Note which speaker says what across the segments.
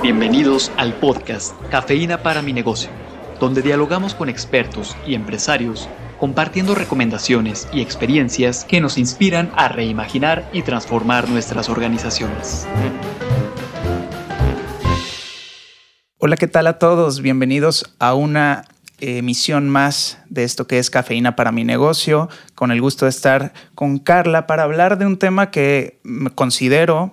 Speaker 1: Bienvenidos al podcast Cafeína para mi negocio, donde dialogamos con expertos y empresarios compartiendo recomendaciones y experiencias que nos inspiran a reimaginar y transformar nuestras organizaciones.
Speaker 2: Hola, ¿qué tal a todos? Bienvenidos a una emisión más de esto que es Cafeína para mi negocio, con el gusto de estar con Carla para hablar de un tema que considero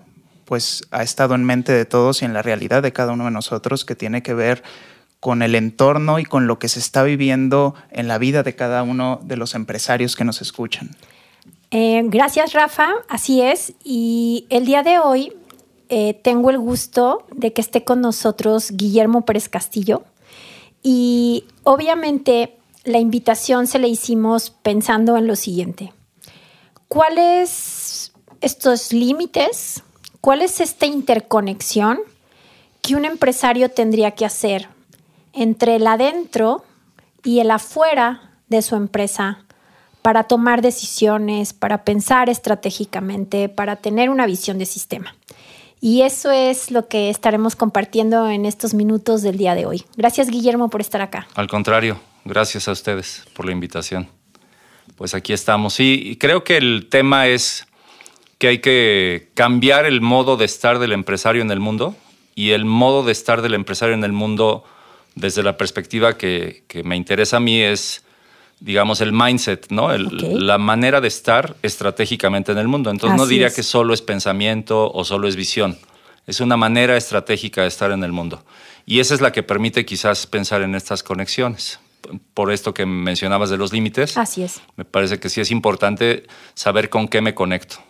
Speaker 2: pues ha estado en mente de todos y en la realidad de cada uno de nosotros que tiene que ver con el entorno y con lo que se está viviendo en la vida de cada uno de los empresarios que nos escuchan.
Speaker 3: Eh, gracias, Rafa. Así es. Y el día de hoy eh, tengo el gusto de que esté con nosotros Guillermo Pérez Castillo. Y obviamente la invitación se le hicimos pensando en lo siguiente. ¿Cuáles estos límites ¿Cuál es esta interconexión que un empresario tendría que hacer entre el adentro y el afuera de su empresa para tomar decisiones, para pensar estratégicamente, para tener una visión de sistema? Y eso es lo que estaremos compartiendo en estos minutos del día de hoy. Gracias Guillermo por estar acá.
Speaker 4: Al contrario, gracias a ustedes por la invitación. Pues aquí estamos. Y creo que el tema es que hay que cambiar el modo de estar del empresario en el mundo y el modo de estar del empresario en el mundo desde la perspectiva que, me interesa a mí es, digamos, el mindset, ¿no? La manera de estar estratégicamente en el mundo. Entonces no diría que solo es pensamiento o solo es visión. Es una manera estratégica de estar en el mundo. Y esa es la que permite quizás pensar en estas conexiones por esto que mencionabas de los límites.
Speaker 3: Así es.
Speaker 4: Me parece que sí es importante saber con qué me conecto.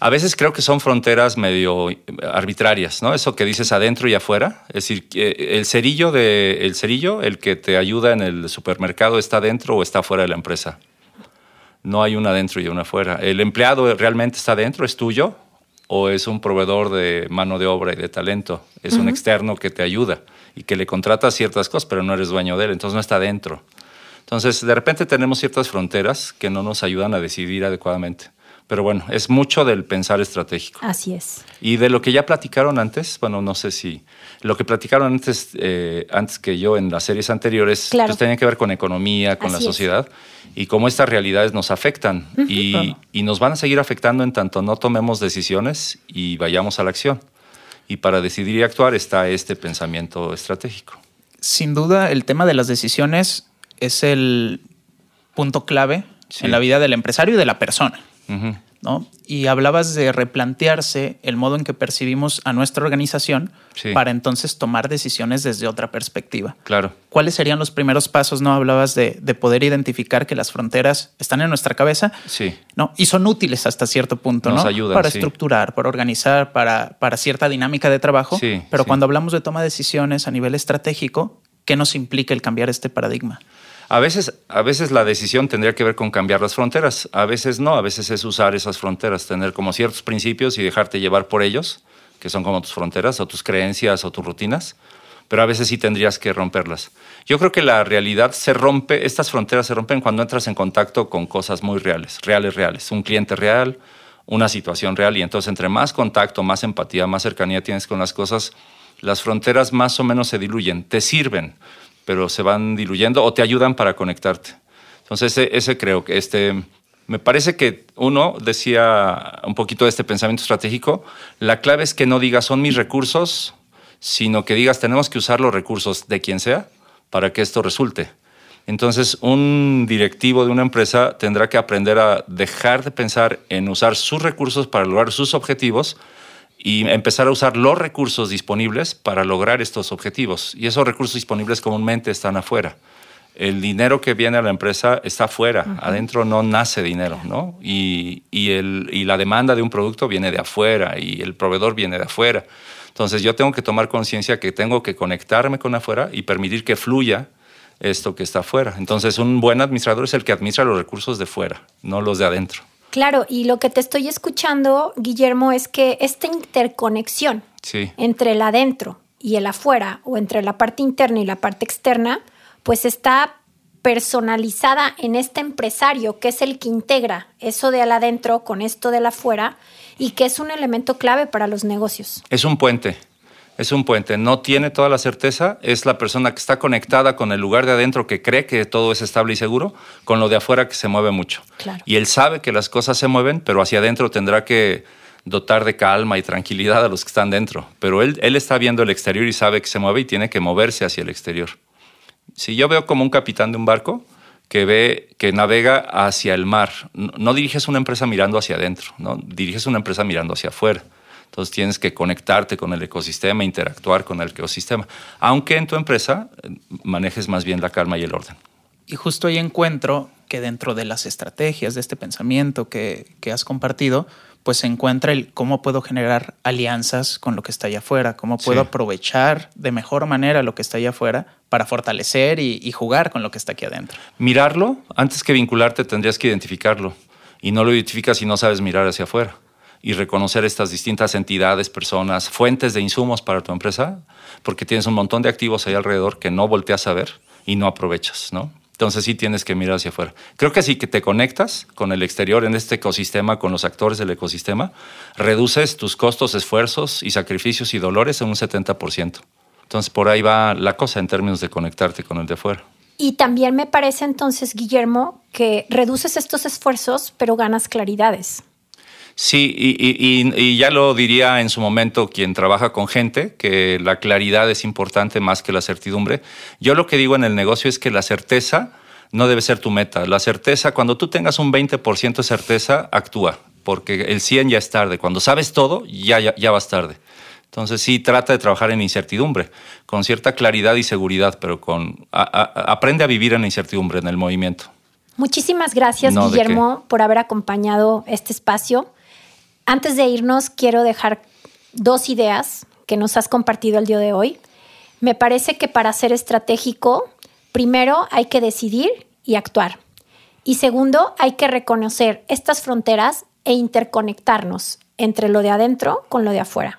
Speaker 4: A veces creo que son fronteras medio arbitrarias, ¿no? Eso que dices adentro y afuera. Es decir, el cerillo, de, el cerillo, el que te ayuda en el supermercado, ¿está dentro o está fuera de la empresa? No hay una adentro y una afuera. ¿El empleado realmente está dentro? ¿Es tuyo? ¿O es un proveedor de mano de obra y de talento? Es un externo que te ayuda y que le contrata ciertas cosas, pero no eres dueño de él, entonces no está dentro. Entonces, de repente tenemos ciertas fronteras que no nos ayudan a decidir adecuadamente. Pero bueno, es mucho del pensar estratégico.
Speaker 3: Así es.
Speaker 4: Y de lo que ya platicaron antes, bueno, no sé si lo que platicaron antes, eh, antes que yo en las series anteriores, pues tenía que ver con economía, con la sociedad y cómo estas realidades nos afectan y, y nos van a seguir afectando en tanto no tomemos decisiones y vayamos a la acción. Y para decidir y actuar está este pensamiento estratégico.
Speaker 2: Sin duda, el tema de las decisiones es el punto clave en la vida del empresario y de la persona. ¿No? Y hablabas de replantearse el modo en que percibimos a nuestra organización para entonces tomar decisiones desde otra perspectiva.
Speaker 4: Claro.
Speaker 2: ¿Cuáles serían los primeros pasos? ¿No? Hablabas de, poder identificar que las fronteras están en nuestra cabeza.
Speaker 4: Sí.
Speaker 2: ¿no? Y son útiles hasta cierto punto,
Speaker 4: Nos
Speaker 2: ¿no?
Speaker 4: Ayudan,
Speaker 2: para estructurar, para organizar, para, para cierta dinámica de trabajo.
Speaker 4: Sí,
Speaker 2: Pero cuando hablamos de toma de decisiones a nivel estratégico, ¿qué nos implica el cambiar este paradigma?
Speaker 4: A veces, a veces la decisión tendría que ver con cambiar las fronteras, a veces no, a veces es usar esas fronteras, tener como ciertos principios y dejarte llevar por ellos, que son como tus fronteras o tus creencias o tus rutinas, pero a veces sí tendrías que romperlas. Yo creo que la realidad se rompe, estas fronteras se rompen cuando entras en contacto con cosas muy reales, reales, reales, un cliente real, una situación real, y entonces entre más contacto, más empatía, más cercanía tienes con las cosas, las fronteras más o menos se diluyen, te sirven pero se van diluyendo o te ayudan para conectarte. Entonces, ese, creo que este, me parece que uno decía un poquito de este pensamiento estratégico, la clave es que no digas son mis recursos, sino que digas tenemos que usar los recursos de quien sea para que esto resulte. Entonces, un directivo de una empresa tendrá que aprender a dejar de pensar en usar sus recursos para lograr sus objetivos y empezar a usar los recursos disponibles para lograr estos objetivos. Y esos recursos disponibles comúnmente están afuera. El dinero que viene a la empresa está afuera, adentro no nace dinero, ¿no? Y, y, el, y la demanda de un producto viene de afuera y el proveedor viene de afuera. Entonces yo tengo que tomar conciencia que tengo que conectarme con afuera y permitir que fluya esto que está afuera. Entonces un buen administrador es el que administra los recursos de fuera, no los de adentro.
Speaker 3: Claro, y lo que te estoy escuchando, Guillermo, es que esta interconexión entre el adentro y el afuera, o entre la parte interna y la parte externa, pues está personalizada en este empresario, que es el que integra eso de al adentro con esto del afuera y que es un elemento clave para los negocios.
Speaker 4: Es un puente. Es un puente, no tiene toda la certeza, es la persona que está conectada con el lugar de adentro que cree que todo es estable y seguro, con lo de afuera que se mueve mucho. Y él sabe que las cosas se mueven, pero hacia adentro tendrá que dotar de calma y tranquilidad a los que están dentro. Pero él, él está viendo el exterior y sabe que se mueve y tiene que moverse hacia el exterior. Si yo veo como un capitán de un barco que ve, que navega hacia el mar, no, diriges una empresa mirando hacia adentro, ¿no? diriges una empresa mirando hacia afuera. Entonces tienes que conectarte con el ecosistema, interactuar con el ecosistema, aunque en tu empresa eh, manejes más bien la calma y el orden.
Speaker 2: Y justo ahí encuentro que dentro de las estrategias de este pensamiento que, que has compartido, pues se encuentra el cómo puedo generar alianzas con lo que está allá afuera, cómo puedo aprovechar de mejor manera lo que está allá afuera para fortalecer y, y, jugar con lo que está aquí adentro.
Speaker 4: Mirarlo, antes que vincularte tendrías que identificarlo y no lo identificas si no sabes mirar hacia afuera y reconocer estas distintas entidades, personas, fuentes de insumos para tu empresa, porque tienes un montón de activos ahí alrededor que no volteas a ver y no aprovechas, ¿no? Entonces sí tienes que mirar hacia afuera. Creo que sí que te conectas con el exterior en este ecosistema, con los actores del ecosistema, reduces tus costos, esfuerzos y sacrificios y dolores en un 70%. Entonces por ahí va la cosa en términos de conectarte con el de afuera.
Speaker 3: Y también me parece entonces, Guillermo, que reduces estos esfuerzos, pero ganas claridades.
Speaker 4: Sí, y, ya lo diría en su momento quien trabaja con gente, que la claridad es importante más que la certidumbre. Yo lo que digo en el negocio es que la certeza no debe ser tu meta. La certeza, cuando tú tengas un 20% de certeza, actúa, porque el 100 ya es tarde. Cuando sabes todo, ya, ya, vas tarde. Entonces sí, trata de trabajar en incertidumbre, con cierta claridad y seguridad, pero con aprende a vivir en la incertidumbre, en el movimiento.
Speaker 3: Muchísimas gracias, Guillermo, por haber acompañado este espacio. Antes de irnos, quiero dejar dos ideas que nos has compartido el día de hoy. Me parece que para ser estratégico, primero hay que decidir y actuar. Y segundo, hay que reconocer estas fronteras e interconectarnos entre lo de adentro con lo de afuera.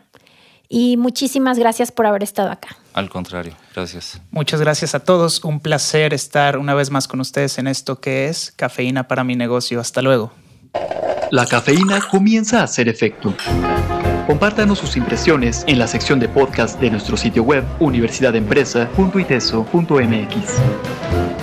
Speaker 3: Y muchísimas gracias por haber estado acá.
Speaker 4: Al contrario, gracias.
Speaker 2: Muchas gracias a todos. Un placer estar una vez más con ustedes en esto que es Cafeína para mi negocio. Hasta luego.
Speaker 1: La cafeína comienza a hacer efecto. Compártanos sus impresiones en la sección de podcast de nuestro sitio web universidadempresa.iteso.mx.